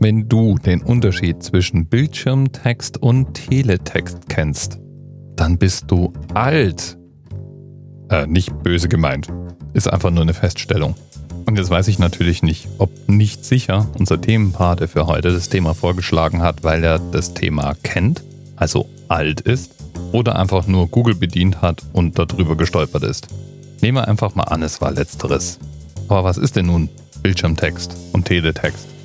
Wenn du den Unterschied zwischen Bildschirmtext und Teletext kennst, dann bist du alt. Äh, nicht böse gemeint. Ist einfach nur eine Feststellung. Und jetzt weiß ich natürlich nicht, ob nicht sicher unser Themenpate für heute das Thema vorgeschlagen hat, weil er das Thema kennt, also alt ist, oder einfach nur Google bedient hat und darüber gestolpert ist. Nehmen wir einfach mal an, es war letzteres. Aber was ist denn nun Bildschirmtext und Teletext?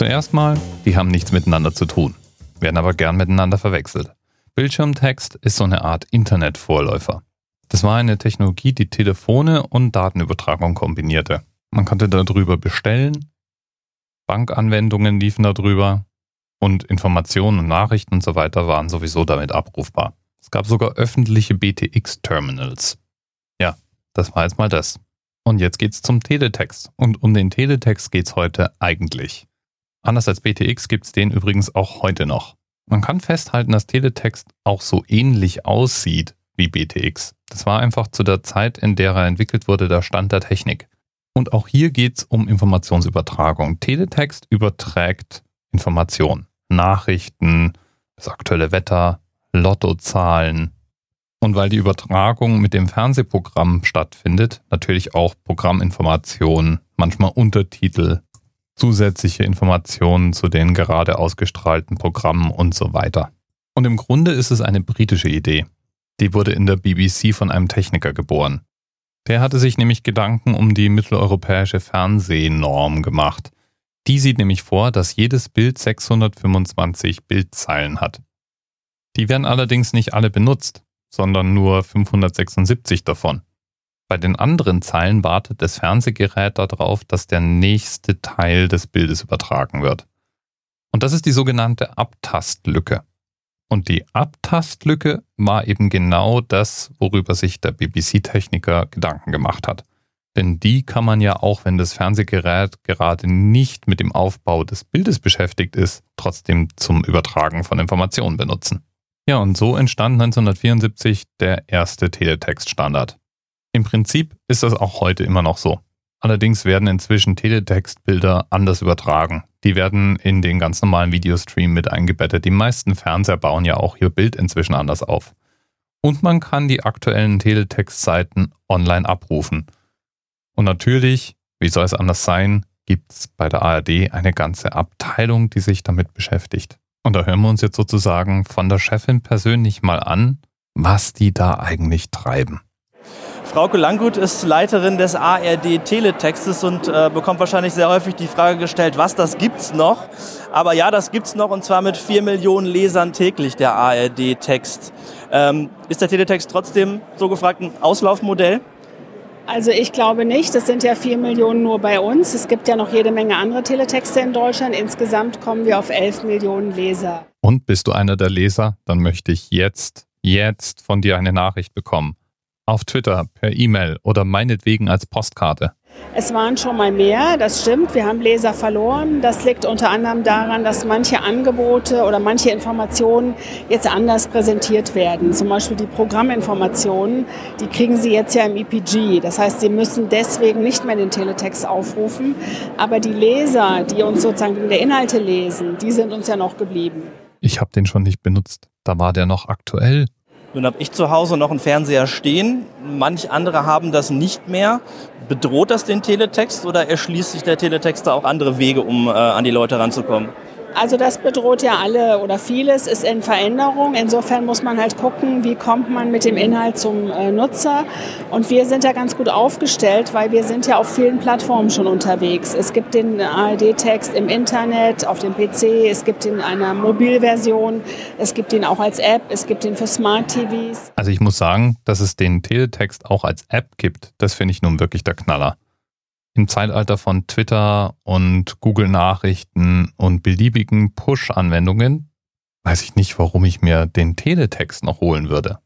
Zuerst mal, die haben nichts miteinander zu tun, werden aber gern miteinander verwechselt. Bildschirmtext ist so eine Art Internetvorläufer. Das war eine Technologie, die Telefone und Datenübertragung kombinierte. Man konnte darüber bestellen, Bankanwendungen liefen darüber und Informationen und Nachrichten und so weiter waren sowieso damit abrufbar. Es gab sogar öffentliche BTX-Terminals. Ja, das war jetzt mal das. Und jetzt geht's zum Teletext. Und um den Teletext geht's heute eigentlich. Anders als BTX gibt's den übrigens auch heute noch. Man kann festhalten, dass Teletext auch so ähnlich aussieht wie BTX. Das war einfach zu der Zeit, in der er entwickelt wurde, der Stand der Technik. Und auch hier geht es um Informationsübertragung. Teletext überträgt Informationen, Nachrichten, das aktuelle Wetter, Lottozahlen. Und weil die Übertragung mit dem Fernsehprogramm stattfindet, natürlich auch Programminformationen, manchmal Untertitel, zusätzliche Informationen zu den gerade ausgestrahlten Programmen und so weiter. Und im Grunde ist es eine britische Idee. Die wurde in der BBC von einem Techniker geboren. Der hatte sich nämlich Gedanken um die mitteleuropäische Fernsehnorm gemacht. Die sieht nämlich vor, dass jedes Bild 625 Bildzeilen hat. Die werden allerdings nicht alle benutzt, sondern nur 576 davon. Bei den anderen Zeilen wartet das Fernsehgerät darauf, dass der nächste Teil des Bildes übertragen wird. Und das ist die sogenannte Abtastlücke. Und die Abtastlücke war eben genau das, worüber sich der BBC-Techniker Gedanken gemacht hat. Denn die kann man ja auch, wenn das Fernsehgerät gerade nicht mit dem Aufbau des Bildes beschäftigt ist, trotzdem zum Übertragen von Informationen benutzen. Ja, und so entstand 1974 der erste Teletext-Standard. Im Prinzip ist das auch heute immer noch so. Allerdings werden inzwischen Teletext-Bilder anders übertragen. Die werden in den ganz normalen Videostream mit eingebettet. Die meisten Fernseher bauen ja auch ihr Bild inzwischen anders auf. Und man kann die aktuellen Teletext-Seiten online abrufen. Und natürlich, wie soll es anders sein, gibt es bei der ARD eine ganze Abteilung, die sich damit beschäftigt. Und da hören wir uns jetzt sozusagen von der Chefin persönlich mal an, was die da eigentlich treiben. Frauke Langgut ist Leiterin des ARD Teletextes und äh, bekommt wahrscheinlich sehr häufig die Frage gestellt, was das gibt's noch? Aber ja, das gibt's noch und zwar mit vier Millionen Lesern täglich der ARD Text. Ähm, ist der Teletext trotzdem so gefragt ein Auslaufmodell? Also ich glaube nicht. Das sind ja vier Millionen nur bei uns. Es gibt ja noch jede Menge andere Teletexte in Deutschland. Insgesamt kommen wir auf elf Millionen Leser. Und bist du einer der Leser? Dann möchte ich jetzt, jetzt von dir eine Nachricht bekommen auf Twitter, per E-Mail oder meinetwegen als Postkarte. Es waren schon mal mehr, das stimmt. Wir haben Leser verloren. Das liegt unter anderem daran, dass manche Angebote oder manche Informationen jetzt anders präsentiert werden. Zum Beispiel die Programminformationen, die kriegen Sie jetzt ja im EPG. Das heißt, Sie müssen deswegen nicht mehr den Teletext aufrufen. Aber die Leser, die uns sozusagen wegen der Inhalte lesen, die sind uns ja noch geblieben. Ich habe den schon nicht benutzt. Da war der noch aktuell. Nun habe ich zu Hause noch einen Fernseher stehen. Manch andere haben das nicht mehr. Bedroht das den Teletext oder erschließt sich der Teletext da auch andere Wege, um äh, an die Leute ranzukommen? Also das bedroht ja alle oder vieles ist in Veränderung. Insofern muss man halt gucken, wie kommt man mit dem Inhalt zum äh, Nutzer. Und wir sind ja ganz gut aufgestellt, weil wir sind ja auf vielen Plattformen schon unterwegs. Es gibt den ARD-Text im Internet, auf dem PC, es gibt ihn in einer Mobilversion, es gibt ihn auch als App, es gibt ihn für Smart TVs. Also ich muss sagen, dass es den Teletext auch als App gibt, das finde ich nun wirklich der Knaller im Zeitalter von Twitter und Google Nachrichten und beliebigen Push-Anwendungen weiß ich nicht, warum ich mir den Teletext noch holen würde.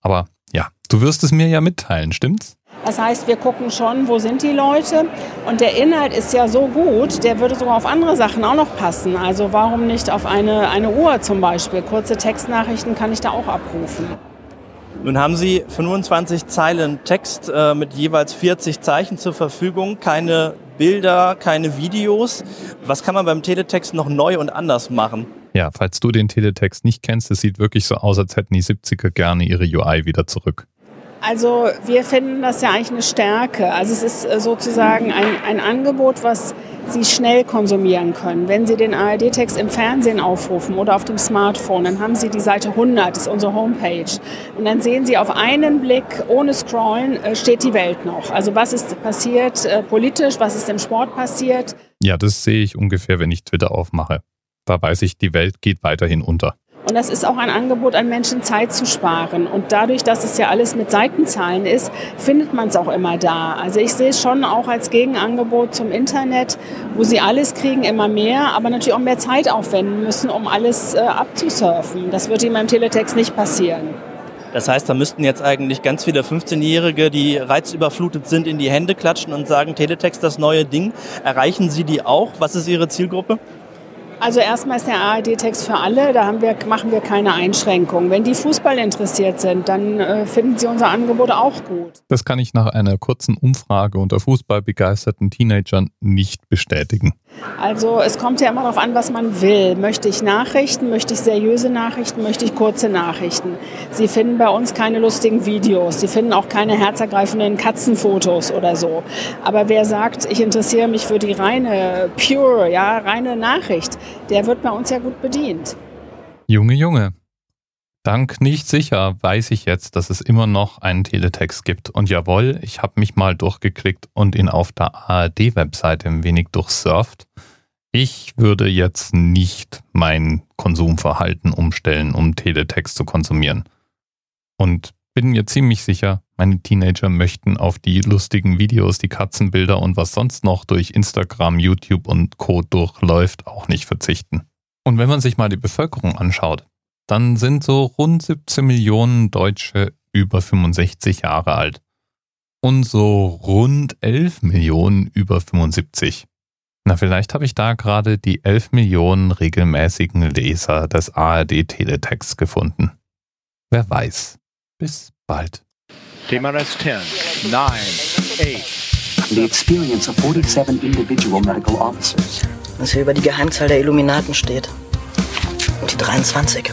Aber ja, du wirst es mir ja mitteilen, stimmt's? Das heißt, wir gucken schon, wo sind die Leute. Und der Inhalt ist ja so gut, der würde sogar auf andere Sachen auch noch passen. Also warum nicht auf eine, eine Uhr zum Beispiel? Kurze Textnachrichten kann ich da auch abrufen. Nun haben Sie 25 Zeilen Text äh, mit jeweils 40 Zeichen zur Verfügung, keine Bilder, keine Videos. Was kann man beim Teletext noch neu und anders machen? Ja, falls du den Teletext nicht kennst, es sieht wirklich so aus, als hätten die 70er gerne ihre UI wieder zurück. Also wir finden das ja eigentlich eine Stärke. Also es ist äh, sozusagen ein, ein Angebot, was Sie schnell konsumieren können. Wenn Sie den ARD-Text im Fernsehen aufrufen oder auf dem Smartphone, dann haben Sie die Seite 100, das ist unsere Homepage. Und dann sehen Sie auf einen Blick, ohne Scrollen, äh, steht die Welt noch. Also was ist passiert äh, politisch, was ist im Sport passiert. Ja, das sehe ich ungefähr, wenn ich Twitter aufmache. Da weiß ich, die Welt geht weiterhin unter. Und das ist auch ein Angebot an Menschen, Zeit zu sparen. Und dadurch, dass es ja alles mit Seitenzahlen ist, findet man es auch immer da. Also ich sehe es schon auch als Gegenangebot zum Internet, wo sie alles kriegen, immer mehr, aber natürlich auch mehr Zeit aufwenden müssen, um alles äh, abzusurfen. Das wird ihnen beim Teletext nicht passieren. Das heißt, da müssten jetzt eigentlich ganz viele 15-Jährige, die reizüberflutet sind, in die Hände klatschen und sagen, Teletext das neue Ding. Erreichen Sie die auch? Was ist Ihre Zielgruppe? Also erstmal ist der ARD-Text für alle, da wir, machen wir keine Einschränkungen. Wenn die Fußball interessiert sind, dann äh, finden sie unser Angebot auch gut. Das kann ich nach einer kurzen Umfrage unter fußballbegeisterten Teenagern nicht bestätigen. Also es kommt ja immer darauf an, was man will. Möchte ich Nachrichten, möchte ich seriöse Nachrichten, möchte ich kurze Nachrichten. Sie finden bei uns keine lustigen Videos, Sie finden auch keine herzergreifenden Katzenfotos oder so. Aber wer sagt, ich interessiere mich für die reine, pure, ja, reine Nachricht, der wird bei uns ja gut bedient. Junge, Junge. Dank nicht sicher weiß ich jetzt, dass es immer noch einen Teletext gibt. Und jawohl, ich habe mich mal durchgeklickt und ihn auf der ARD-Webseite ein wenig durchsurft. Ich würde jetzt nicht mein Konsumverhalten umstellen, um Teletext zu konsumieren. Und bin mir ziemlich sicher, meine Teenager möchten auf die lustigen Videos, die Katzenbilder und was sonst noch durch Instagram, YouTube und Co durchläuft, auch nicht verzichten. Und wenn man sich mal die Bevölkerung anschaut, dann sind so rund 17 Millionen Deutsche über 65 Jahre alt und so rund 11 Millionen über 75. Na, vielleicht habe ich da gerade die 11 Millionen regelmäßigen Leser des ARD Teletexts gefunden. Wer weiß. Bis bald. TMRS 10, 9, 8. The experience of 47 individual medical officers. Was hier über die Geheimzahl der Illuminaten steht. Und die 23.